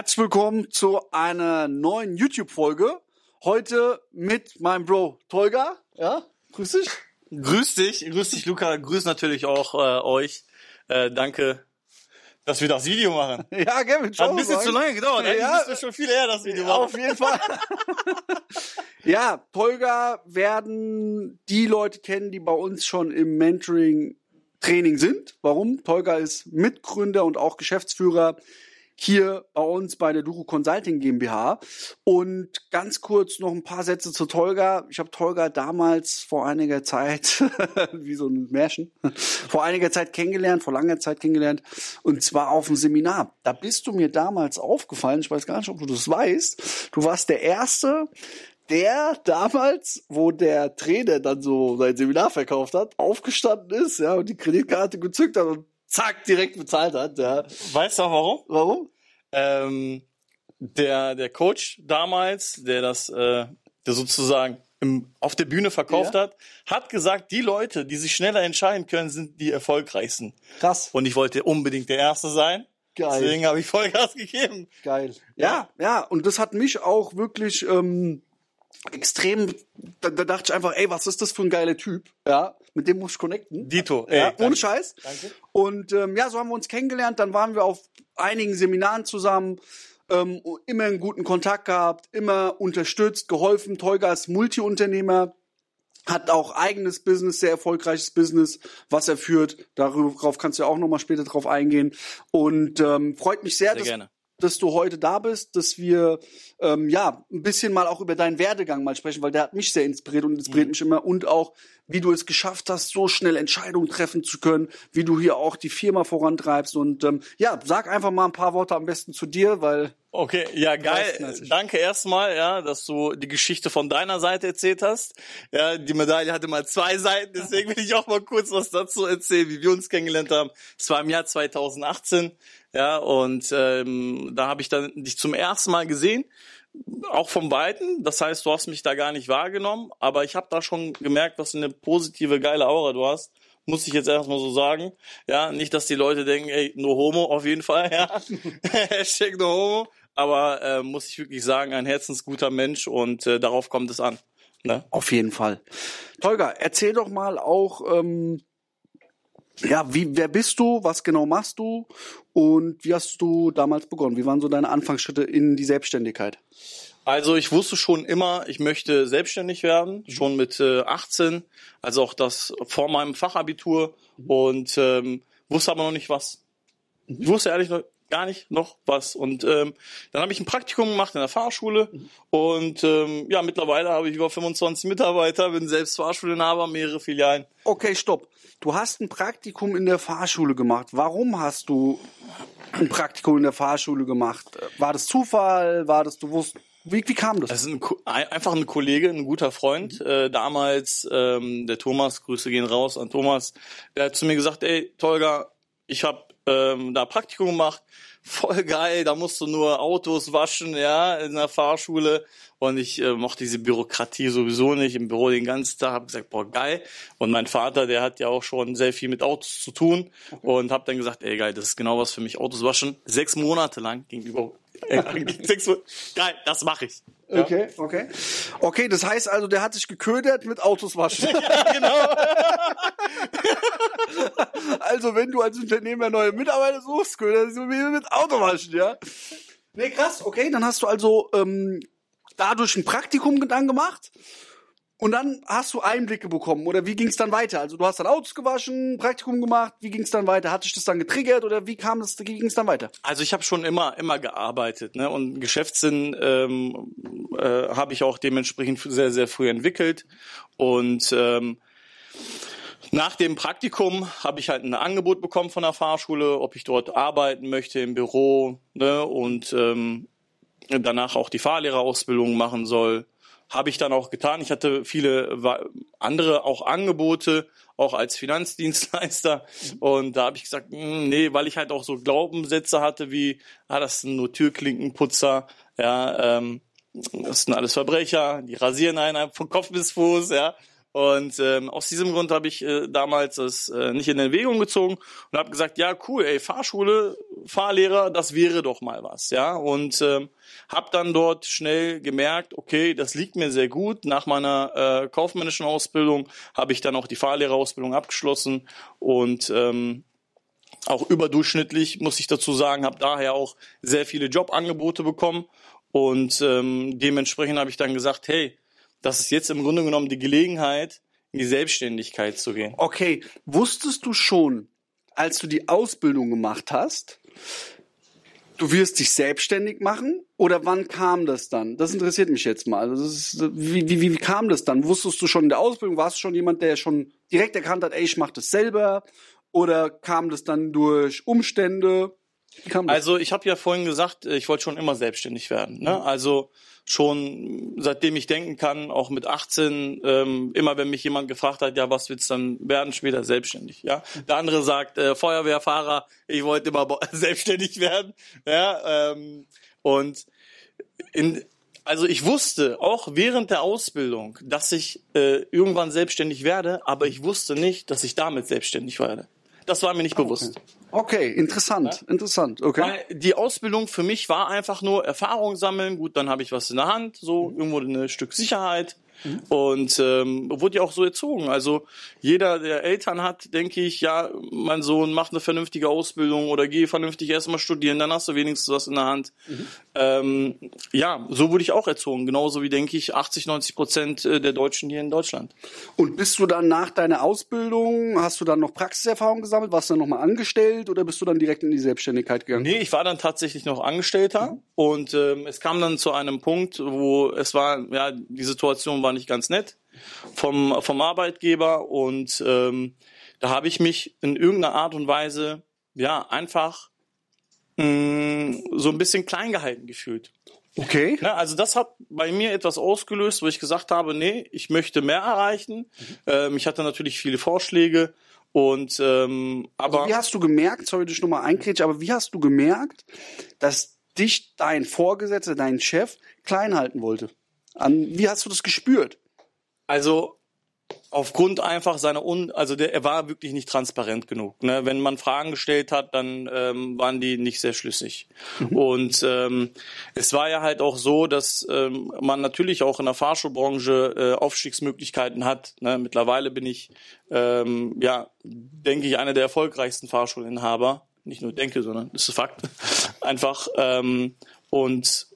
Herzlich willkommen zu einer neuen YouTube-Folge. Heute mit meinem Bro Tolga. Ja, grüß dich. Grüß dich, grüß dich, Luca. Grüß natürlich auch äh, euch. Äh, danke, dass wir das Video machen. Ja, Gavin, Hat ein bisschen zu lange gedauert. Eigentlich Ja. müsste schon viel eher das Video machen. Auf jeden Fall. ja, Tolga werden die Leute kennen, die bei uns schon im Mentoring Training sind. Warum? Tolga ist Mitgründer und auch Geschäftsführer hier bei uns bei der Duro Consulting GmbH. Und ganz kurz noch ein paar Sätze zu Tolga. Ich habe Tolga damals vor einiger Zeit, wie so ein Märchen, vor einiger Zeit kennengelernt, vor langer Zeit kennengelernt. Und zwar auf dem Seminar. Da bist du mir damals aufgefallen. Ich weiß gar nicht, ob du das weißt. Du warst der Erste, der damals, wo der Trainer dann so sein Seminar verkauft hat, aufgestanden ist, ja, und die Kreditkarte gezückt hat und zack, direkt bezahlt hat, ja. Weißt du auch warum? Warum? Ähm, der, der Coach damals, der das äh, der sozusagen im, auf der Bühne verkauft Ja. hat, hat gesagt, die Leute, die sich schneller entscheiden können, sind die erfolgreichsten. Krass. Und ich wollte unbedingt der Erste sein. Geil. Deswegen habe ich Vollgas gegeben. Geil. Ja, ja, und das hat mich auch wirklich ähm, extrem, da, da dachte ich einfach, ey, was ist das für ein geiler Typ? Ja, mit dem muss ich connecten. Dito. ja, ey, ohne danke. Scheiß. Danke. Und ähm, ja, so haben wir uns kennengelernt. Dann waren wir auf einigen Seminaren zusammen. Ähm, immer einen guten Kontakt gehabt, immer unterstützt, geholfen. Tolga ist Multiunternehmer, hat auch eigenes Business, sehr erfolgreiches Business, was er führt. Darauf kannst du ja auch nochmal später drauf eingehen. Und ähm, freut mich sehr, Sehr dass, gerne. Dass du heute da bist, dass wir ähm, ja ein bisschen mal auch über deinen Werdegang mal sprechen, weil der hat mich sehr inspiriert und inspiriert Mhm. mich immer und auch wie du es geschafft hast, so schnell Entscheidungen treffen zu können, wie du hier auch die Firma vorantreibst und ähm, ja, sag einfach mal ein paar Worte am besten zu dir, weil Okay, ja, geil. Danke erstmal, ja, dass du die Geschichte von deiner Seite erzählt hast. Ja, die Medaille hatte mal zwei Seiten, deswegen will ich auch mal kurz was dazu erzählen, wie wir uns kennengelernt haben. Es war im Jahr 2018, ja, und ähm, da habe ich dann dich zum ersten Mal gesehen, auch vom Weiten. Das heißt, du hast mich da gar nicht wahrgenommen, aber ich habe da schon gemerkt, was eine positive, geile Aura du hast. Muss ich jetzt erstmal so sagen. Ja, nicht, dass die Leute denken, ey, no homo auf jeden Fall, ja. Hashtag no homo. Aber äh, muss ich wirklich sagen, ein herzensguter Mensch und äh, darauf kommt es an. Ne? auf jeden Fall. Tolga, erzähl doch mal auch, ähm, ja, wie, wer bist du, was genau machst du? Und wie hast du damals begonnen? Wie waren so deine Anfangsschritte in die Selbstständigkeit? Also ich wusste schon immer, ich möchte selbstständig werden, schon mit äh, 18, also auch das vor meinem Fachabitur. Und ähm, wusste aber noch nicht was. Ich wusste ehrlich noch gar nicht noch was. Und ähm, dann habe ich ein Praktikum gemacht in der Fahrschule und ähm, ja, mittlerweile habe ich über 25 Mitarbeiter, bin selbst Fahrschulinhaber, mehrere Filialen. Okay, stopp. Du hast ein Praktikum in der Fahrschule gemacht. Warum hast du ein Praktikum in der Fahrschule gemacht? War das Zufall? War das, du wusst, wie, wie kam das? Das ist ein, einfach ein Kollege, ein guter Freund. Äh, damals, ähm, der Thomas, Grüße gehen raus an Thomas, der hat zu mir gesagt, ey, Tolga, ich habe ähm, da Praktikum gemacht, voll geil, da musst du nur Autos waschen, ja, in der Fahrschule. Und ich äh, mochte diese Bürokratie sowieso nicht im Büro den ganzen Tag. Hab gesagt, boah, geil. Und mein Vater, der hat ja auch schon sehr viel mit Autos zu tun. Und hab dann gesagt, ey, geil, das ist genau was für mich, Autos waschen. Sechs Monate lang gegenüber. Äh, sechs. Geil, das mache ich. Ja. Okay, okay. Okay, das heißt also, der hat sich geködert mit Autos waschen. genau. also, wenn du als Unternehmer neue Mitarbeiter suchst, köderst du wie mit Autowaschen, ja? Nee, krass, okay, dann hast du also ähm, dadurch ein Praktikum dann gemacht und dann hast du Einblicke bekommen oder wie ging es dann weiter? Also du hast dann Autos gewaschen, Praktikum gemacht, wie ging es dann weiter? Hat dich das dann getriggert oder wie kam das, wie ging es dann weiter? Also ich habe schon immer immer gearbeitet, ne? Und Geschäftssinn ähm, äh, habe ich auch dementsprechend sehr sehr früh entwickelt und ähm, nach dem Praktikum habe ich halt ein Angebot bekommen von der Fahrschule, ob ich dort arbeiten möchte im Büro ne? und ähm, danach auch die Fahrlehrerausbildung machen soll. Habe ich dann auch getan. Ich hatte viele andere auch Angebote, auch als Finanzdienstleister. Und da habe ich gesagt, "Hm, nee, weil ich halt auch so Glaubenssätze hatte wie, ah, das sind nur Türklinkenputzer, ja, ähm, das sind alles Verbrecher, die rasieren einen von Kopf bis Fuß, ja. Und ähm, aus diesem Grund habe ich äh, damals es äh, nicht in Erwägung gezogen und habe gesagt, ja cool, ey, Fahrschule, Fahrlehrer, das wäre doch mal was, ja. Und ähm, habe dann dort schnell gemerkt, okay, das liegt mir sehr gut. Nach meiner äh, kaufmännischen Ausbildung habe ich dann auch die Fahrlehrerausbildung abgeschlossen und ähm, auch überdurchschnittlich, muss ich dazu sagen, habe daher auch sehr viele Jobangebote bekommen und ähm, dementsprechend habe ich dann gesagt, hey, das ist jetzt im Grunde genommen die Gelegenheit, in die Selbstständigkeit zu gehen. Okay, wusstest du schon, als du die Ausbildung gemacht hast, du wirst dich selbstständig machen? Oder wann kam das dann? Das interessiert mich jetzt mal. Also ist, wie, wie, wie kam das dann? Wusstest du schon in der Ausbildung? Warst du schon jemand, der schon direkt erkannt hat, ey, ich mache das selber? Oder kam das dann durch Umstände? Also ich habe ja vorhin gesagt, ich wollte schon immer selbstständig werden. Ne? Mhm. Also schon seitdem ich denken kann, auch mit 18, ähm, immer wenn mich jemand gefragt hat, ja, was willst du dann werden, später selbstständig. Ja, der andere sagt äh, Feuerwehrfahrer, ich wollte immer selbstständig werden. Ja, ähm, und in, also ich wusste auch während der Ausbildung, dass ich äh, irgendwann selbstständig werde, aber ich wusste nicht, dass ich damit selbstständig werde. Das war mir nicht bewusst. Okay. Okay, interessant, ja? interessant. Okay. Weil die Ausbildung für mich war einfach nur Erfahrung sammeln. Gut, dann habe ich was in der Hand, so irgendwo ein Stück Sicherheit. Mhm. Und ähm, wurde ja auch so erzogen. Also jeder, der Eltern hat, denke ich, ja, mein Sohn macht eine vernünftige Ausbildung oder geh vernünftig erstmal studieren, dann hast du wenigstens was in der Hand. Mhm. Ähm, ja, so wurde ich auch erzogen. Genauso wie, denke ich, 80, 90 Prozent äh, der Deutschen hier in Deutschland. Und bist du dann nach deiner Ausbildung, hast du dann noch Praxiserfahrung gesammelt? Warst du dann nochmal angestellt oder bist du dann direkt in die Selbstständigkeit gegangen? Nee, ich war dann tatsächlich noch Angestellter mhm. und ähm, es kam dann zu einem Punkt, wo es war, ja, die Situation war war nicht ganz nett vom, vom Arbeitgeber und ähm, da habe ich mich in irgendeiner Art und Weise ja einfach mh, mm, so ein bisschen klein gehalten gefühlt. Okay. Na, also das hat bei mir etwas ausgelöst, wo ich gesagt habe, nee, ich möchte mehr erreichen. Mhm. Ähm, ich hatte natürlich viele Vorschläge und ähm, aber also wie hast du gemerkt, sorry, dich nochmal einkrätsch, aber wie hast du gemerkt, dass dich dein Vorgesetzter, dein Chef klein halten wollte? An, wie hast du das gespürt? Also aufgrund einfach seiner un also der er war wirklich nicht transparent genug ne? wenn man Fragen gestellt hat dann ähm, waren die nicht sehr schlüssig mhm. und ähm, es war ja halt auch so dass ähm, man natürlich auch in der Fahrschulbranche äh, Aufstiegsmöglichkeiten hat ne? mittlerweile bin ich ähm, ja denke ich einer der erfolgreichsten Fahrschulinhaber nicht nur denke sondern das ist Fakt einfach ähm, und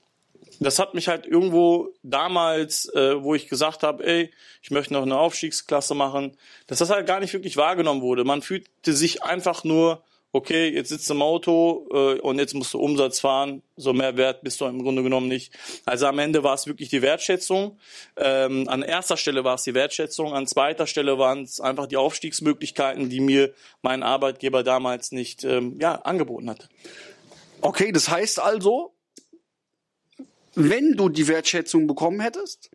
das hat mich halt irgendwo damals, äh, wo ich gesagt habe, ey, ich möchte noch eine Aufstiegsklasse machen, dass das halt gar nicht wirklich wahrgenommen wurde. Man fühlte sich einfach nur, okay, jetzt sitzt du im Auto äh, und jetzt musst du Umsatz fahren, so mehr Wert bist du im Grunde genommen nicht. Also am Ende war es wirklich die Wertschätzung. Ähm, an erster Stelle war es die Wertschätzung, an zweiter Stelle waren es einfach die Aufstiegsmöglichkeiten, die mir mein Arbeitgeber damals nicht ähm, ja, angeboten hatte. Okay, das heißt also, wenn du die Wertschätzung bekommen hättest,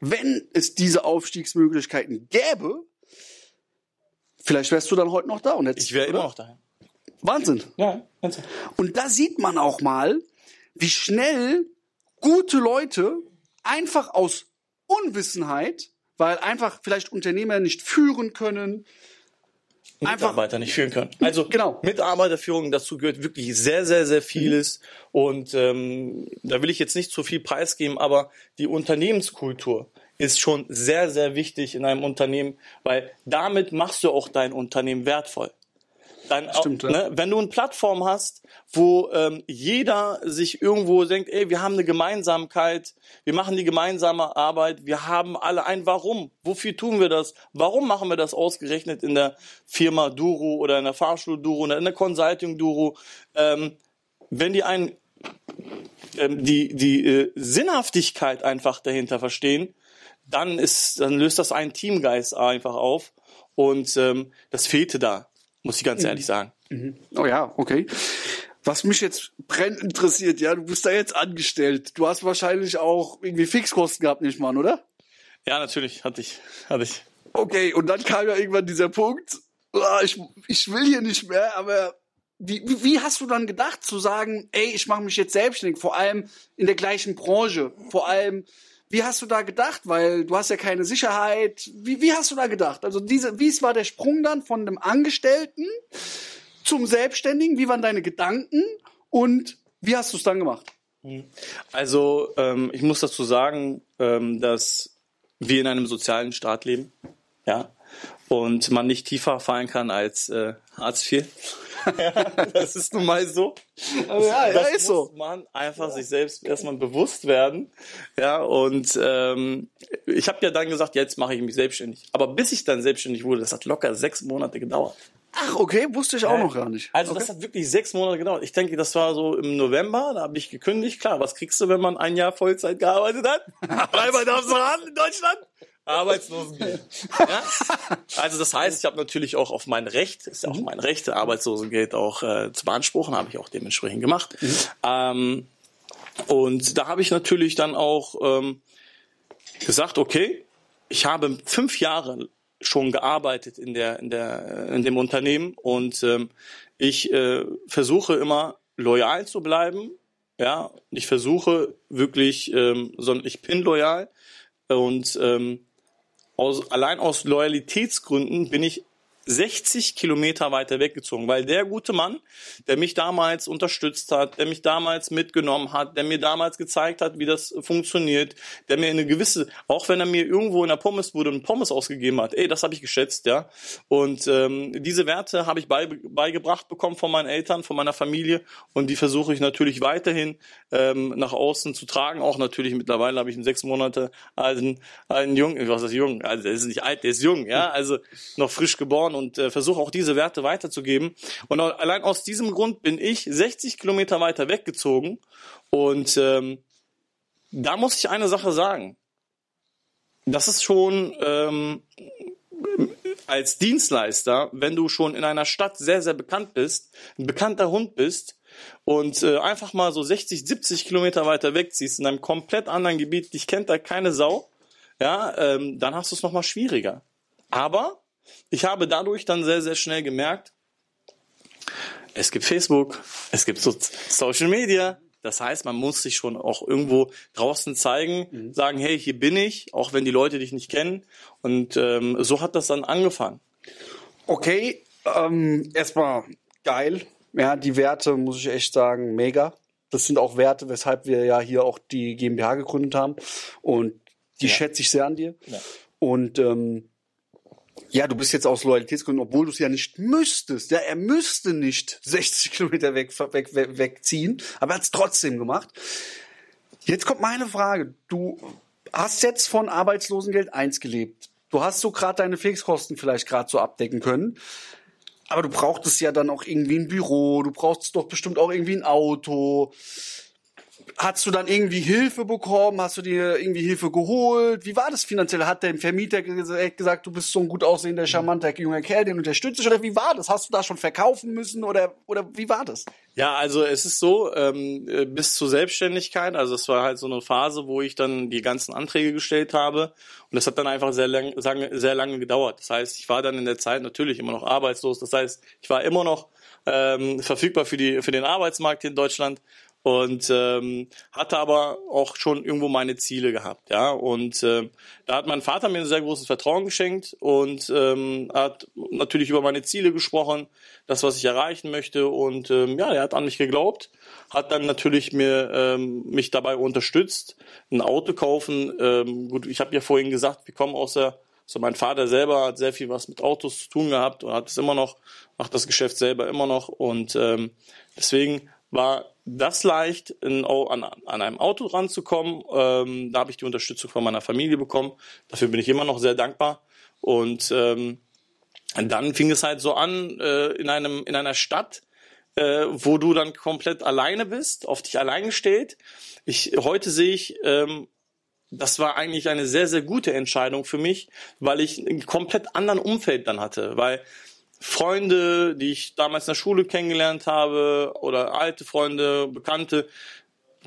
wenn es diese Aufstiegsmöglichkeiten gäbe, vielleicht wärst du dann heute noch da und hättest, Ich wäre immer noch da. Wahnsinn. Ja, Wahnsinn. Und da sieht man auch mal, wie schnell gute Leute einfach aus Unwissenheit, weil einfach vielleicht Unternehmer nicht führen können, Mitarbeiter nicht führen können. Also genau. Mitarbeiterführung, dazu gehört wirklich sehr, sehr, sehr vieles. Mhm. Und ähm, da will ich jetzt nicht zu viel preisgeben, aber die Unternehmenskultur ist schon sehr, sehr wichtig in einem Unternehmen, weil damit machst du auch dein Unternehmen wertvoll. Dann Stimmt, ja. ne, wenn du eine Plattform hast, wo ähm, jeder sich irgendwo denkt, ey, wir haben eine Gemeinsamkeit, wir machen die gemeinsame Arbeit, wir haben alle ein Warum. Wofür tun wir das? Warum machen wir das ausgerechnet in der Firma Duro oder in der Fahrschule Duro oder in der Consulting Duro? Ähm, wenn die einen ähm, die die äh, Sinnhaftigkeit einfach dahinter verstehen, dann ist dann löst das einen Teamgeist einfach auf und ähm, das fehlte da muss ich ganz mhm. ehrlich sagen. Mhm. Oh ja, okay. Was mich jetzt brennend interessiert, ja, du bist da jetzt angestellt. Du hast wahrscheinlich auch irgendwie Fixkosten gehabt, nicht mal, oder? Ja, natürlich, hatte ich, hatte ich. Okay, und dann kam ja irgendwann dieser Punkt, oh, ich, ich will hier nicht mehr, aber wie, wie hast du dann gedacht zu sagen, ey, ich mache mich jetzt selbstständig, vor allem in der gleichen Branche, vor allem Wie hast du da gedacht? Weil du hast ja keine Sicherheit. Wie, wie hast du da gedacht? Also diese, wie war der Sprung dann von einem Angestellten zum Selbstständigen? Wie waren deine Gedanken? Und wie hast du es dann gemacht? Also ähm, ich muss dazu sagen, ähm, dass wir in einem sozialen Staat leben, ja, und man nicht tiefer fallen kann als äh, Hartz IV. das ist nun mal so. Also ja, ja, das ist muss so. man einfach sich selbst erstmal bewusst werden. Ja, und ähm, ich habe ja dann gesagt, jetzt mache ich mich selbstständig. Aber bis ich dann selbstständig wurde, das hat locker sechs Monate gedauert. Ach, okay, wusste ich auch noch gar nicht. Also okay. das hat wirklich sechs Monate gedauert. Ich denke, das war so im November, da habe ich gekündigt. Klar, was kriegst du, wenn man ein Jahr Vollzeit gearbeitet hat? Dreimal darfst du haben in Deutschland. Arbeitslosengeld. Ja? Also das heißt, ich habe natürlich auch auf mein Recht, ist ja auch mein Recht, Arbeitslosengeld auch äh, zu beanspruchen, habe ich auch dementsprechend gemacht. Ähm, und da habe ich natürlich dann auch ähm, gesagt, okay, ich habe fünf Jahre schon gearbeitet in der in der in dem Unternehmen und ähm, ich äh, versuche immer loyal zu bleiben ja ich versuche wirklich ähm, sondern ich bin loyal und ähm, aus, allein aus Loyalitätsgründen bin ich 60 Kilometer weiter weggezogen, weil der gute Mann, der mich damals unterstützt hat, der mich damals mitgenommen hat, der mir damals gezeigt hat, wie das funktioniert, der mir eine gewisse, auch wenn er mir irgendwo in der Pommesbude einen Pommes ausgegeben hat, ey, das habe ich geschätzt, ja. Und ähm, diese Werte habe ich bei, beigebracht bekommen von meinen Eltern, von meiner Familie und die versuche ich natürlich weiterhin ähm, nach außen zu tragen. Auch natürlich mittlerweile habe ich einen sechs Monate alten, alten Jungen, was ist jung? Also der ist nicht alt, der ist jung, ja, also noch frisch geboren und äh, versuche auch diese Werte weiterzugeben. Und allein aus diesem Grund bin ich 60 Kilometer weiter weggezogen. Und ähm, da muss ich eine Sache sagen. Das ist schon ähm, als Dienstleister, wenn du schon in einer Stadt sehr, sehr bekannt bist, ein bekannter Hund bist und äh, einfach mal so 60, 70 Kilometer weiter wegziehst in einem komplett anderen Gebiet, dich kennt da keine Sau, ja, ähm, dann hast du es nochmal schwieriger. Aber ich habe dadurch dann sehr, sehr schnell gemerkt, es gibt Facebook, es gibt so Social Media. Das heißt, man muss sich schon auch irgendwo draußen zeigen, mhm. sagen, hey, hier bin ich, auch wenn die Leute dich nicht kennen. Und ähm, so hat das dann angefangen. Okay, ähm, erstmal geil. Ja, die Werte muss ich echt sagen, mega. Das sind auch Werte, weshalb wir ja hier auch die GmbH gegründet haben. Und die ja. schätze ich sehr an dir. Ja. Und ähm, ja, du bist jetzt aus Loyalitätsgründen, obwohl du es ja nicht müsstest. Ja, er müsste nicht 60 Kilometer weg, weg, weg, wegziehen, aber er hat es trotzdem gemacht. Jetzt kommt meine Frage. Du hast jetzt von Arbeitslosengeld 1 gelebt. Du hast so gerade deine Fixkosten vielleicht gerade so abdecken können. Aber du brauchtest ja dann auch irgendwie ein Büro, du brauchst doch bestimmt auch irgendwie ein Auto. Hast du dann irgendwie Hilfe bekommen? Hast du dir irgendwie Hilfe geholt? Wie war das finanziell? Hat der Vermieter gesagt, du bist so ein gut aussehender, charmanter junger Kerl, den unterstützt dich? Oder wie war das? Hast du da schon verkaufen müssen? Oder, oder wie war das? Ja, also es ist so, ähm, bis zur Selbstständigkeit, also es war halt so eine Phase, wo ich dann die ganzen Anträge gestellt habe und das hat dann einfach sehr, lang, sehr lange gedauert. Das heißt, ich war dann in der Zeit natürlich immer noch arbeitslos. Das heißt, ich war immer noch ähm, verfügbar für, die, für den Arbeitsmarkt hier in Deutschland und ähm, hatte aber auch schon irgendwo meine Ziele gehabt, ja. Und äh, da hat mein Vater mir ein sehr großes Vertrauen geschenkt und ähm, hat natürlich über meine Ziele gesprochen, das, was ich erreichen möchte. Und ähm, ja, er hat an mich geglaubt, hat dann natürlich mir ähm, mich dabei unterstützt, ein Auto kaufen. Ähm, gut, ich habe ja vorhin gesagt, wir kommen aus der so mein Vater selber hat sehr viel was mit Autos zu tun gehabt und hat es immer noch, macht das Geschäft selber immer noch und ähm, deswegen war das leicht, in, an, an einem Auto ranzukommen. Ähm, da habe ich die Unterstützung von meiner Familie bekommen. Dafür bin ich immer noch sehr dankbar. Und ähm, dann fing es halt so an äh, in einem in einer Stadt, äh, wo du dann komplett alleine bist, auf dich allein gestellt. Ich heute sehe ich ähm, das war eigentlich eine sehr, sehr gute Entscheidung für mich, weil ich ein komplett anderen Umfeld dann hatte. Weil Freunde, die ich damals in der Schule kennengelernt habe oder alte Freunde, Bekannte,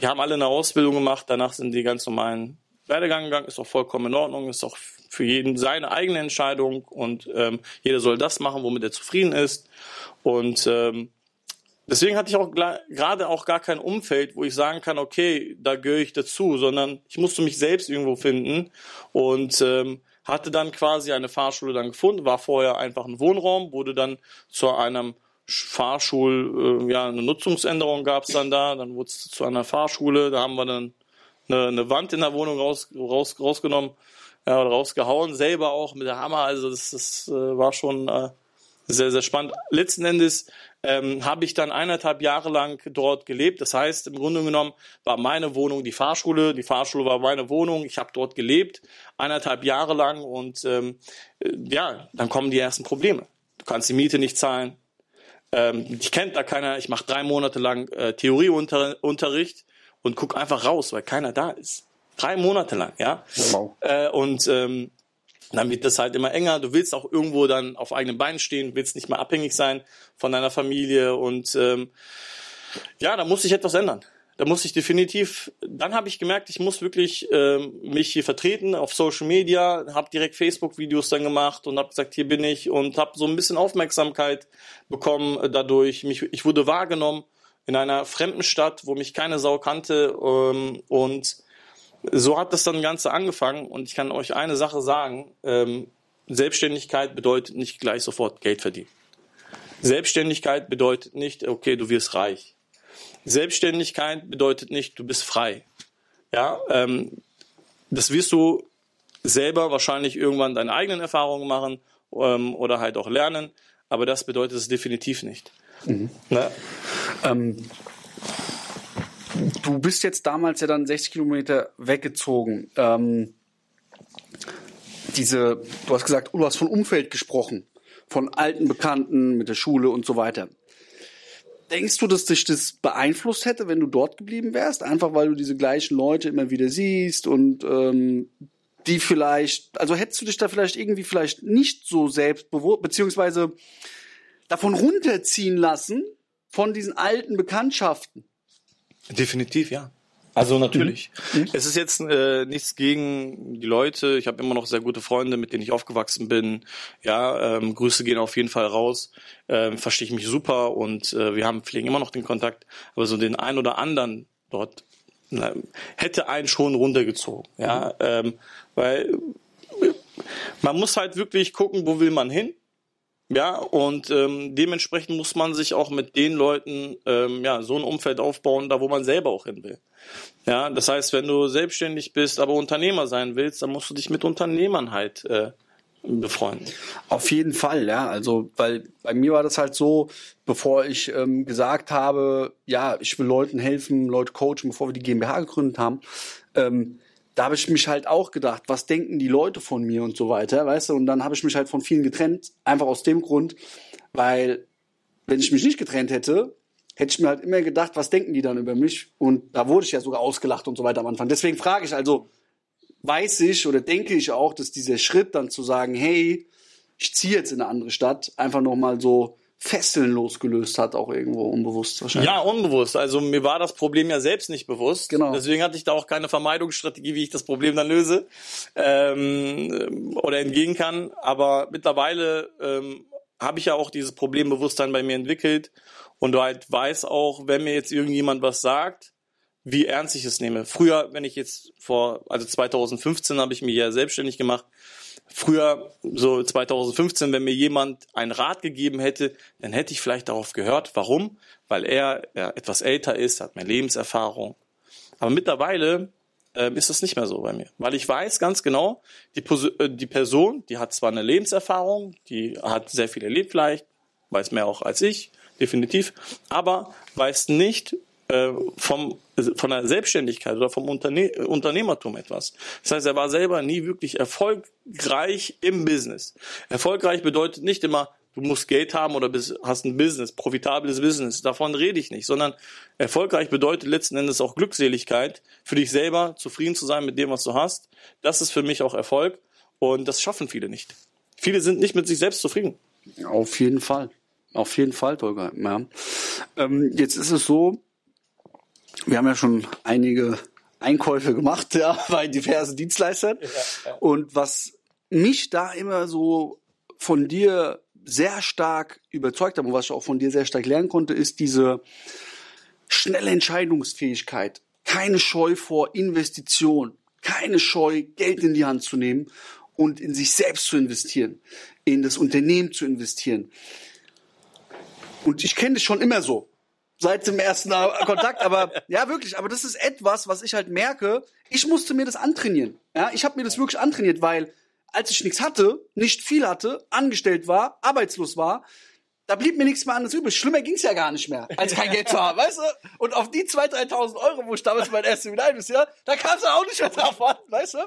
die haben alle eine Ausbildung gemacht, danach sind die ganz normalen Werdegang gegangen, ist auch vollkommen in Ordnung, ist auch für jeden seine eigene Entscheidung. Und ähm, jeder soll das machen, womit er zufrieden ist. Und ähm, Deswegen hatte ich auch gerade auch gar kein Umfeld, wo ich sagen kann, okay, da gehöre ich dazu, sondern ich musste mich selbst irgendwo finden. Und ähm, hatte dann quasi eine Fahrschule dann gefunden, war vorher einfach ein Wohnraum, wurde dann zu einem Fahrschul, äh, ja, eine Nutzungsänderung gab es dann da, dann wurde es zu einer Fahrschule, da haben wir dann eine, eine Wand in der Wohnung raus, raus, rausgenommen, ja, rausgehauen, selber auch mit der Hammer, also das, das äh, war schon äh, sehr, sehr spannend. Letzten Endes ähm, habe ich dann eineinhalb Jahre lang dort gelebt. Das heißt, im Grunde genommen war meine Wohnung die Fahrschule, die Fahrschule war meine Wohnung. Ich habe dort gelebt, eineinhalb Jahre lang und ähm, äh, ja, dann kommen die ersten Probleme. Du kannst die Miete nicht zahlen. Ähm, ich kennt da keiner. Ich mache drei Monate lang äh, Theorieunterricht und guck einfach raus, weil keiner da ist. Drei Monate lang, ja. Wow. Äh, und ähm, dann wird das halt immer enger. Du willst auch irgendwo dann auf eigenen Beinen stehen, willst nicht mehr abhängig sein von deiner Familie und ähm, ja, da muss sich etwas ändern. Da muss ich definitiv. Dann habe ich gemerkt, ich muss wirklich ähm, mich hier vertreten auf Social Media, habe direkt Facebook-Videos dann gemacht und habe gesagt, hier bin ich und habe so ein bisschen Aufmerksamkeit bekommen dadurch. Mich, ich wurde wahrgenommen in einer fremden Stadt, wo mich keine Sau kannte ähm, und so hat das dann Ganze angefangen und ich kann euch eine Sache sagen, ähm, Selbstständigkeit bedeutet nicht gleich sofort Geld verdienen. Selbstständigkeit bedeutet nicht, okay, du wirst reich. Selbstständigkeit bedeutet nicht, du bist frei. Ja, ähm, das wirst du selber wahrscheinlich irgendwann deine eigenen Erfahrungen machen ähm, oder halt auch lernen, aber das bedeutet es definitiv nicht. Mhm. Ne? Ähm, Du bist jetzt damals ja dann 60 Kilometer weggezogen. Ähm, diese, du hast gesagt, du hast von Umfeld gesprochen, von alten Bekannten mit der Schule und so weiter. Denkst du, dass dich das beeinflusst hätte, wenn du dort geblieben wärst? Einfach weil du diese gleichen Leute immer wieder siehst und ähm, die vielleicht, also hättest du dich da vielleicht irgendwie vielleicht nicht so selbstbewusst, beziehungsweise davon runterziehen lassen von diesen alten Bekanntschaften? Definitiv, ja. Also natürlich. Mhm. Es ist jetzt äh, nichts gegen die Leute. Ich habe immer noch sehr gute Freunde, mit denen ich aufgewachsen bin. Ja, ähm, Grüße gehen auf jeden Fall raus. Ähm, verstehe ich mich super und äh, wir haben pflegen immer noch den Kontakt. Aber so den einen oder anderen dort na, hätte einen schon runtergezogen. Ja, mhm. ähm, weil man muss halt wirklich gucken, wo will man hin. Ja, und ähm, dementsprechend muss man sich auch mit den Leuten ähm, ja so ein Umfeld aufbauen, da wo man selber auch hin will. Ja, das heißt, wenn du selbstständig bist, aber Unternehmer sein willst, dann musst du dich mit Unternehmern halt äh, befreunden. Auf jeden Fall, ja. Also, weil bei mir war das halt so, bevor ich ähm, gesagt habe, ja, ich will Leuten helfen, Leute coachen, bevor wir die GmbH gegründet haben, ähm, da habe ich mich halt auch gedacht, was denken die Leute von mir und so weiter, weißt du? Und dann habe ich mich halt von vielen getrennt, einfach aus dem Grund, weil wenn ich mich nicht getrennt hätte, hätte ich mir halt immer gedacht, was denken die dann über mich? Und da wurde ich ja sogar ausgelacht und so weiter am Anfang. Deswegen frage ich also, weiß ich oder denke ich auch, dass dieser Schritt dann zu sagen, hey, ich ziehe jetzt in eine andere Stadt, einfach nochmal so Fesseln losgelöst hat, auch irgendwo unbewusst wahrscheinlich. Ja, unbewusst. Also mir war das Problem ja selbst nicht bewusst. Genau. Deswegen hatte ich da auch keine Vermeidungsstrategie, wie ich das Problem dann löse ähm, oder entgehen kann. Aber mittlerweile ähm, habe ich ja auch dieses Problembewusstsein bei mir entwickelt und du halt weiß auch, wenn mir jetzt irgendjemand was sagt, wie ernst ich es nehme. Früher, wenn ich jetzt vor, also 2015 habe ich mich ja selbstständig gemacht, Früher, so 2015, wenn mir jemand einen Rat gegeben hätte, dann hätte ich vielleicht darauf gehört. Warum? Weil er, er etwas älter ist, hat mehr Lebenserfahrung. Aber mittlerweile äh, ist das nicht mehr so bei mir. Weil ich weiß ganz genau, die, äh, die Person, die hat zwar eine Lebenserfahrung, die hat sehr viel erlebt vielleicht, weiß mehr auch als ich, definitiv, aber weiß nicht, vom, von der Selbstständigkeit oder vom Unterne Unternehmertum etwas. Das heißt, er war selber nie wirklich erfolgreich im Business. Erfolgreich bedeutet nicht immer, du musst Geld haben oder hast ein Business, profitables Business. Davon rede ich nicht, sondern erfolgreich bedeutet letzten Endes auch Glückseligkeit, für dich selber zufrieden zu sein mit dem, was du hast. Das ist für mich auch Erfolg und das schaffen viele nicht. Viele sind nicht mit sich selbst zufrieden. Auf jeden Fall. Auf jeden Fall, Tolga. Ja. Ähm, jetzt ist es so, wir haben ja schon einige Einkäufe gemacht, ja, bei diversen Dienstleistern. Ja, ja. Und was mich da immer so von dir sehr stark überzeugt hat und was ich auch von dir sehr stark lernen konnte, ist diese schnelle Entscheidungsfähigkeit. Keine Scheu vor Investition. Keine Scheu, Geld in die Hand zu nehmen und in sich selbst zu investieren. In das Unternehmen zu investieren. Und ich kenne das schon immer so. Seit dem ersten Kontakt, aber ja, wirklich, aber das ist etwas, was ich halt merke. Ich musste mir das antrainieren. Ja, ich habe mir das wirklich antrainiert, weil als ich nichts hatte, nicht viel hatte, angestellt war, arbeitslos war, da blieb mir nichts mehr anderes übrig. Schlimmer ging's ja gar nicht mehr, als kein Geld zu haben, weißt du? Und auf die 2.000, 3.000 Euro, wo ich damals mein erstes Seminar investiert da kam es auch nicht mehr drauf an, weißt du?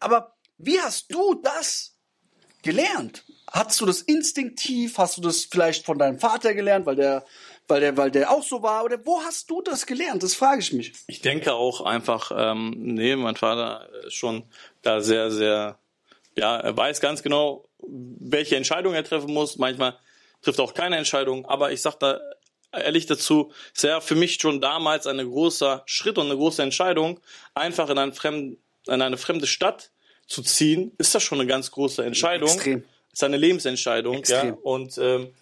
Aber wie hast du das gelernt? Hast du das instinktiv? Hast du das vielleicht von deinem Vater gelernt, weil der, weil der, weil der auch so war? Oder wo hast du das gelernt? Das frage ich mich. Ich denke auch einfach, ähm, nee, mein Vater ist schon da sehr, sehr, ja, er weiß ganz genau, welche Entscheidung er treffen muss. Manchmal trifft auch keine Entscheidung, aber ich sag da ehrlich dazu, sehr für mich schon damals ein großer Schritt und eine große Entscheidung, einfach in, einen fremden, in eine fremde Stadt zu ziehen, ist das schon eine ganz große Entscheidung. Extrem. Ist eine Lebensentscheidung, Extrem. ja. Und ähm,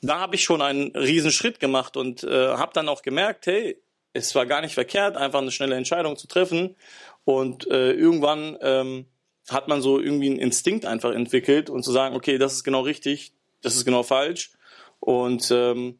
da habe ich schon einen riesen Schritt gemacht und äh, habe dann auch gemerkt, hey, es war gar nicht verkehrt, einfach eine schnelle Entscheidung zu treffen. Und äh, irgendwann ähm, hat man so irgendwie einen Instinkt einfach entwickelt und zu sagen, okay, das ist genau richtig, das ist genau falsch. Und ähm,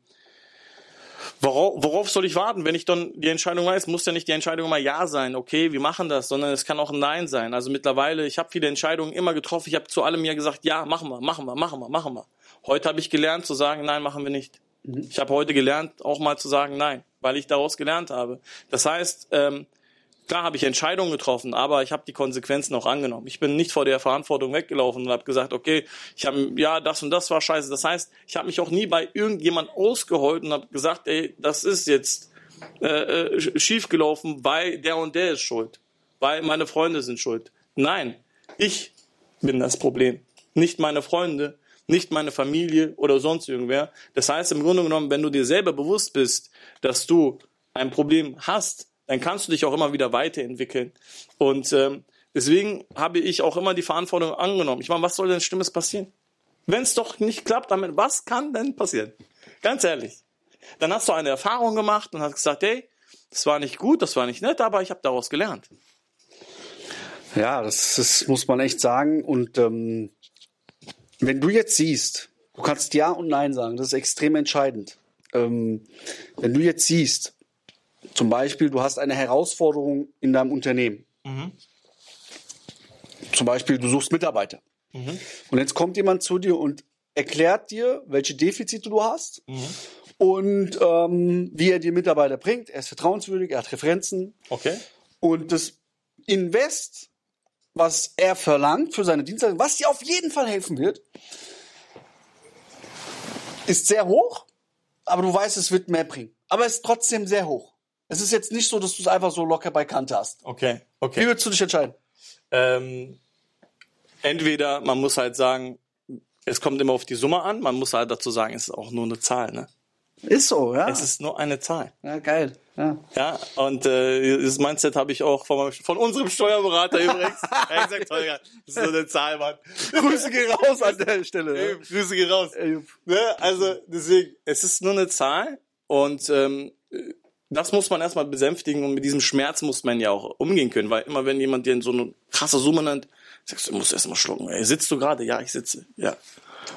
worauf, worauf soll ich warten, wenn ich dann die Entscheidung weiß? Muss ja nicht die Entscheidung immer Ja sein, okay, wir machen das, sondern es kann auch ein Nein sein. Also mittlerweile, ich habe viele Entscheidungen immer getroffen. Ich habe zu allem ja gesagt, ja, machen wir, machen wir, machen wir, machen wir. Heute habe ich gelernt zu sagen, nein, machen wir nicht. Ich habe heute gelernt, auch mal zu sagen, nein, weil ich daraus gelernt habe. Das heißt, ähm, Klar habe ich Entscheidungen getroffen, aber ich habe die Konsequenzen auch angenommen. Ich bin nicht vor der Verantwortung weggelaufen und habe gesagt, okay, ich habe ja das und das war scheiße. Das heißt, ich habe mich auch nie bei irgendjemand ausgeheult und habe gesagt, ey, das ist jetzt äh, äh, schiefgelaufen, weil der und der ist schuld, weil meine Freunde sind schuld. Nein, ich bin das Problem, nicht meine Freunde, nicht meine Familie oder sonst irgendwer. Das heißt im Grunde genommen, wenn du dir selber bewusst bist, dass du ein Problem hast, dann kannst du dich auch immer wieder weiterentwickeln. Und ähm, deswegen habe ich auch immer die Verantwortung angenommen. Ich meine, was soll denn Schlimmes passieren? Wenn es doch nicht klappt damit, was kann denn passieren? Ganz ehrlich. Dann hast du eine Erfahrung gemacht und hast gesagt, hey, das war nicht gut, das war nicht nett, aber ich habe daraus gelernt. Ja, das, das muss man echt sagen. Und ähm, wenn du jetzt siehst, du kannst Ja und Nein sagen, das ist extrem entscheidend. Ähm, wenn du jetzt siehst, zum Beispiel, du hast eine Herausforderung in deinem Unternehmen. Mhm. Zum Beispiel, du suchst Mitarbeiter. Mhm. Und jetzt kommt jemand zu dir und erklärt dir, welche Defizite du hast Mhm. und ähm, wie er dir Mitarbeiter bringt. Er ist vertrauenswürdig, er hat Referenzen. Okay. Und das Invest, was er verlangt für seine Dienstleistung, was dir auf jeden Fall helfen wird, ist sehr hoch, aber du weißt, es wird mehr bringen. Aber es ist trotzdem sehr hoch. Es ist jetzt nicht so, dass du es einfach so locker bei Kante hast. Okay. Wie Okay. würdest du dich entscheiden? Ähm, entweder man muss halt sagen, es kommt immer auf die Summe an. Man muss halt dazu sagen, es ist auch nur eine Zahl. Ne? Ist so, ja. Es ist nur eine Zahl. ja, geil. Ja. Ja, und äh, das Mindset habe ich auch von, von unserem Steuerberater übrigens. er hat gesagt, Holger, das ist so eine Zahl, Mann. Grüße gehen raus an der Stelle. Ey, Ja. Grüße gehen raus. Ey, Ne? Also deswegen, es ist nur eine Zahl und ähm, das muss man erstmal besänftigen und mit diesem Schmerz muss man ja auch umgehen können, weil immer wenn jemand dir so eine krasse Summe nennt, sagst du, du musst erstmal schlucken. Ey, sitzt du gerade? Ja, ich sitze. Ja.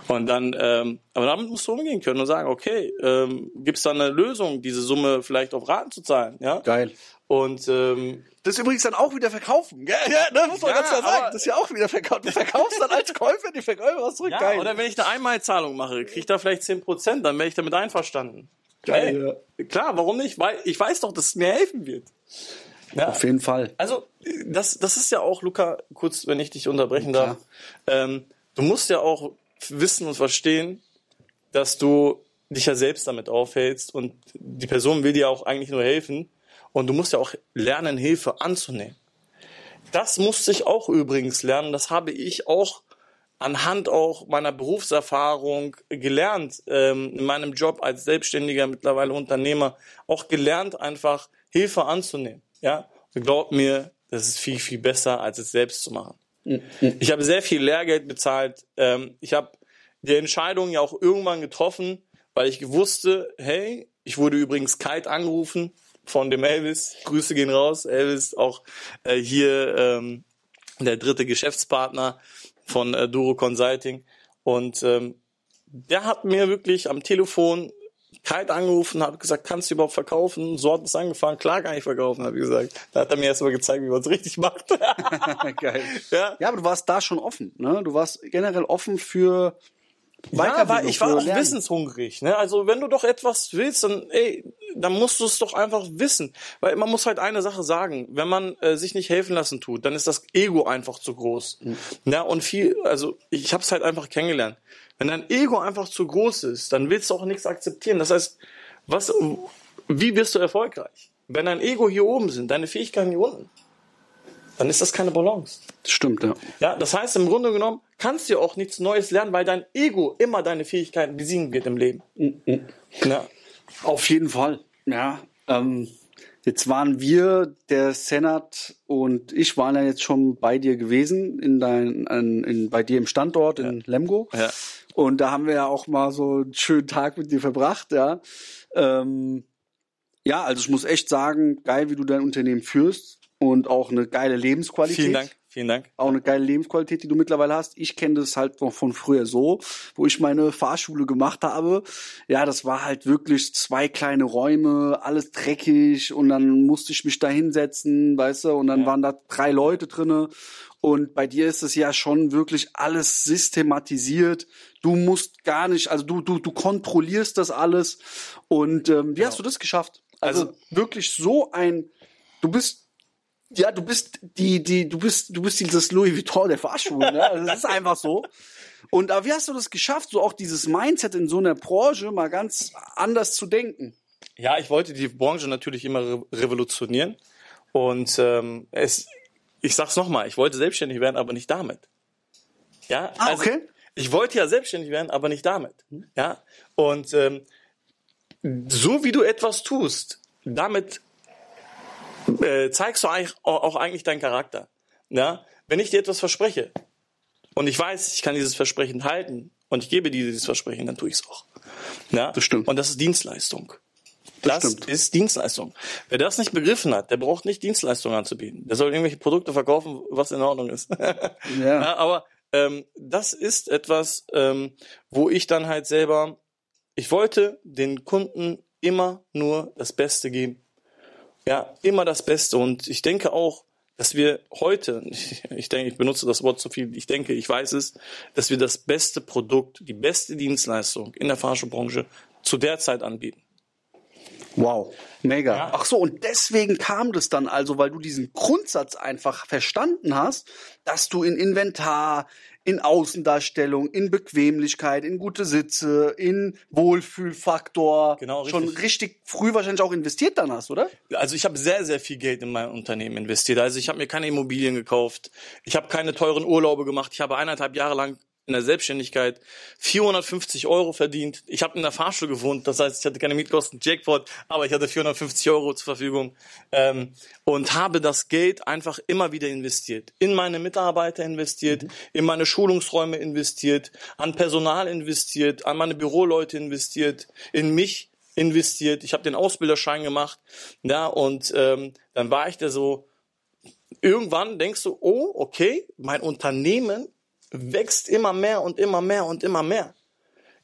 Und dann, ähm, aber damit musst du umgehen können und sagen, okay, ähm, gibt es da eine Lösung, diese Summe vielleicht auf Raten zu zahlen, ja? Geil. Und ähm, Das übrigens dann auch wieder verkaufen. gell? Ja, das muss man Ja, ganz klar sagen. Das ist ja auch wieder verkauft. Du verkaufst dann als Käufer die Verkäufer was zurück. ja, Geil. oder wenn ich eine Einmalzahlung mache, kriege ich da vielleicht 10%, dann wäre ich damit einverstanden. Geil, Hey, Klar, warum nicht? Weil ich weiß doch, dass es mir helfen wird. Ja. Auf jeden Fall. Also, das, das ist ja auch, Luca, kurz, wenn ich dich unterbrechen darf. Ähm, du musst ja auch wissen und verstehen, dass du dich ja selbst damit aufhältst und die Person will dir auch eigentlich nur helfen und du musst ja auch lernen, Hilfe anzunehmen. Das musste ich auch übrigens lernen. Das habe ich auch anhand auch meiner Berufserfahrung gelernt, ähm, in meinem Job als Selbstständiger, mittlerweile Unternehmer, auch gelernt, einfach Hilfe anzunehmen. Ja, glaubt mir, das ist viel, viel besser, als es selbst zu machen. Ich habe sehr viel Lehrgeld bezahlt. Ähm, ich habe die Entscheidung ja auch irgendwann getroffen, weil ich wusste, hey, ich wurde übrigens kalt angerufen von dem Elvis. Grüße gehen raus. Elvis, auch äh, hier ähm, der dritte Geschäftspartner von äh, Duro Consulting. Und ähm, der hat mir wirklich am Telefon kalt angerufen, hat gesagt, kannst du überhaupt verkaufen? So hat es angefangen, klar kann ich verkaufen, habe ich gesagt. Da hat er mir erstmal gezeigt, wie man es richtig macht. Geil. Ja. ja, aber du warst da schon offen, ne? Du warst generell offen für ja, war, ich war auch lernen. wissenshungrig. Ne? Also wenn du doch etwas willst, dann, ey, dann musst du es doch einfach wissen. Weil man muss halt eine Sache sagen, wenn man äh, sich nicht helfen lassen tut, dann ist das Ego einfach zu groß. Mhm. Ja, und viel, also ich habe es halt einfach kennengelernt. Wenn dein Ego einfach zu groß ist, dann willst du auch nichts akzeptieren. Das heißt, was, wie wirst du erfolgreich? Wenn dein Ego hier oben sind, deine Fähigkeiten hier unten, dann ist das keine Balance. Stimmt, ja. Ja, das heißt, im Grunde genommen kannst du auch nichts Neues lernen, weil dein Ego immer deine Fähigkeiten besiegen wird im Leben. Mhm. Ja. Auf jeden Fall. Ja. Ähm, jetzt waren wir, der Senat und ich waren ja jetzt schon bei dir gewesen, in dein, in, in bei dir im Standort in ja. Lemgo. Ja. Und da haben wir ja auch mal so einen schönen Tag mit dir verbracht, ja. Ähm, ja, also ich muss echt sagen, geil, wie du dein Unternehmen führst und auch eine geile Lebensqualität. Vielen Dank. Vielen Dank. Auch eine geile Lebensqualität, die du mittlerweile hast. Ich kenne das halt noch von früher so, wo ich meine Fahrschule gemacht habe. Ja, das war halt wirklich zwei kleine Räume, alles dreckig und dann musste ich mich da hinsetzen, weißt du, und dann ja. waren da drei Leute drinne und bei dir ist es ja schon wirklich alles systematisiert. Du musst gar nicht, also du, du, du kontrollierst das alles. Und ähm, wie genau. hast du das geschafft? Also, also wirklich so ein, du bist ja, du bist die, die, du bist, du bist dieses Louis Vuitton der Fahrschuhe, ne? Also das ist einfach so. Und aber wie hast du das geschafft, so auch dieses Mindset in so einer Branche mal ganz anders zu denken? Ja, ich wollte die Branche natürlich immer re revolutionieren. Und ähm, es, ich sag's nochmal, ich wollte selbstständig werden, aber nicht damit. Ja, ah, also, okay. Ich wollte ja selbstständig werden, aber nicht damit. Ja, und ähm, so wie du etwas tust, damit äh, zeigst du eigentlich, auch eigentlich deinen Charakter. Ja? Wenn ich dir etwas verspreche und ich weiß, ich kann dieses Versprechen halten und ich gebe dir dieses Versprechen, dann tue ich es auch. Ja? Das stimmt. Und das ist Dienstleistung. Das, das ist Dienstleistung. Wer das nicht begriffen hat, der braucht nicht Dienstleistungen anzubieten. Der soll irgendwelche Produkte verkaufen, was in Ordnung ist. ja. ja. aber ähm, das ist etwas, ähm, wo ich dann halt selber, ich wollte den Kunden immer nur das Beste geben ja, immer das Beste. Und ich denke auch, dass wir heute, ich denke, ich benutze das Wort zu viel, ich denke, ich weiß es, dass wir das beste Produkt, die beste Dienstleistung in der Fahrschuhbranche zu der Zeit anbieten. Wow, mega. Ja. Ach so, und deswegen kam das dann also, weil du diesen Grundsatz einfach verstanden hast, dass du in Inventar, in Außendarstellung, in Bequemlichkeit, in gute Sitze, in Wohlfühlfaktor genau, richtig. schon richtig früh wahrscheinlich auch investiert dann hast, oder? Also ich habe sehr, sehr viel Geld in mein Unternehmen investiert. Also ich habe mir keine Immobilien gekauft, ich habe keine teuren Urlaube gemacht, ich habe eineinhalb Jahre lang in der Selbstständigkeit 450 Euro verdient. Ich habe in der Fahrschule gewohnt, das heißt, ich hatte keine Mietkosten, Jackpot, aber ich hatte 450 Euro zur Verfügung ähm, und habe das Geld einfach immer wieder investiert. In meine Mitarbeiter investiert, mhm. in meine Schulungsräume investiert, an Personal investiert, an meine Büroleute investiert, in mich investiert. Ich habe den Ausbilderschein gemacht, ja, und ähm, dann war ich da so. Irgendwann denkst du, oh, okay, mein Unternehmen wächst immer mehr und immer mehr und immer mehr.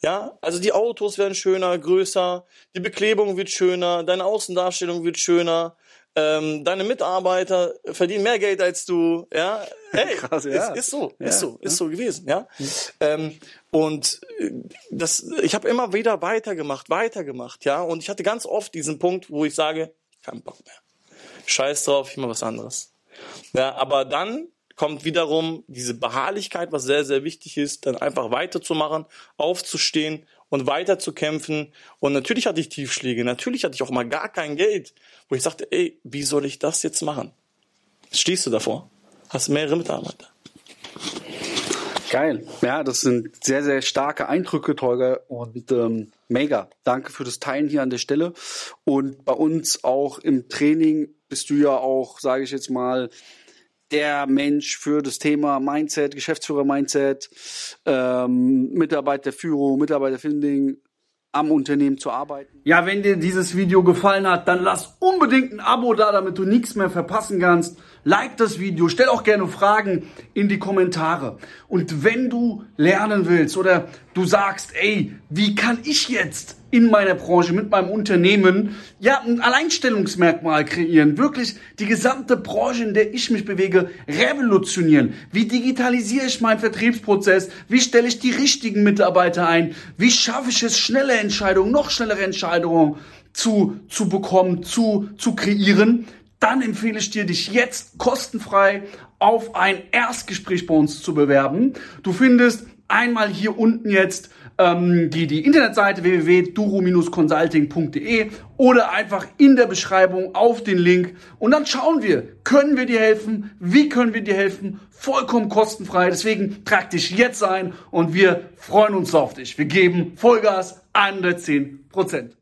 Ja, also die Autos werden schöner, größer, die Beklebung wird schöner, deine Außendarstellung wird schöner, ähm, deine Mitarbeiter verdienen mehr Geld als du, ja. Hey, Krass, ja. Ist, ist so, ja. ist so, ist so gewesen, ja. Mhm. Ähm, und äh, das, ich habe immer wieder weitergemacht, weitergemacht, ja. Und ich hatte ganz oft diesen Punkt, wo ich sage, kein Bock mehr. Scheiß drauf, ich mach was anderes. Ja, aber dann kommt wiederum diese Beharrlichkeit, was sehr, sehr wichtig ist, dann einfach weiterzumachen, aufzustehen und weiterzukämpfen. Und natürlich hatte ich Tiefschläge, natürlich hatte ich auch mal gar kein Geld, wo ich sagte, ey, wie soll ich das jetzt machen? Stehst du davor, hast mehrere Mitarbeiter. Geil. Ja, das sind sehr, sehr starke Eindrücke, Tolga. Und ähm, mega. Danke für das Teilen hier an der Stelle. Und bei uns auch im Training bist du ja auch, sage ich jetzt mal, der Mensch für das Thema Mindset, Geschäftsführer-Mindset, ähm, Mitarbeiterführung, Mitarbeiterfinding am Unternehmen zu arbeiten. Ja, wenn dir dieses Video gefallen hat, dann lass unbedingt ein Abo da, damit du nichts mehr verpassen kannst. Like das Video, stell auch gerne Fragen in die Kommentare. Und wenn du lernen willst oder du sagst, ey, wie kann ich jetzt in meiner Branche, mit meinem Unternehmen, ja, ein Alleinstellungsmerkmal kreieren, wirklich die gesamte Branche, in der ich mich bewege, revolutionieren. Wie digitalisiere ich meinen Vertriebsprozess? Wie stelle ich die richtigen Mitarbeiter ein? Wie schaffe ich es, schnelle Entscheidungen, noch schnellere Entscheidungen zu, zu bekommen, zu, zu kreieren? dann empfehle ich dir, dich jetzt kostenfrei auf ein Erstgespräch bei uns zu bewerben. Du findest einmal hier unten jetzt ähm, die, die Internetseite www.duro-consulting.de oder einfach in der Beschreibung auf den Link und dann schauen wir, können wir dir helfen, wie können wir dir helfen, vollkommen kostenfrei. Deswegen trag dich jetzt ein und wir freuen uns auf dich. Wir geben Vollgas 110 Prozent.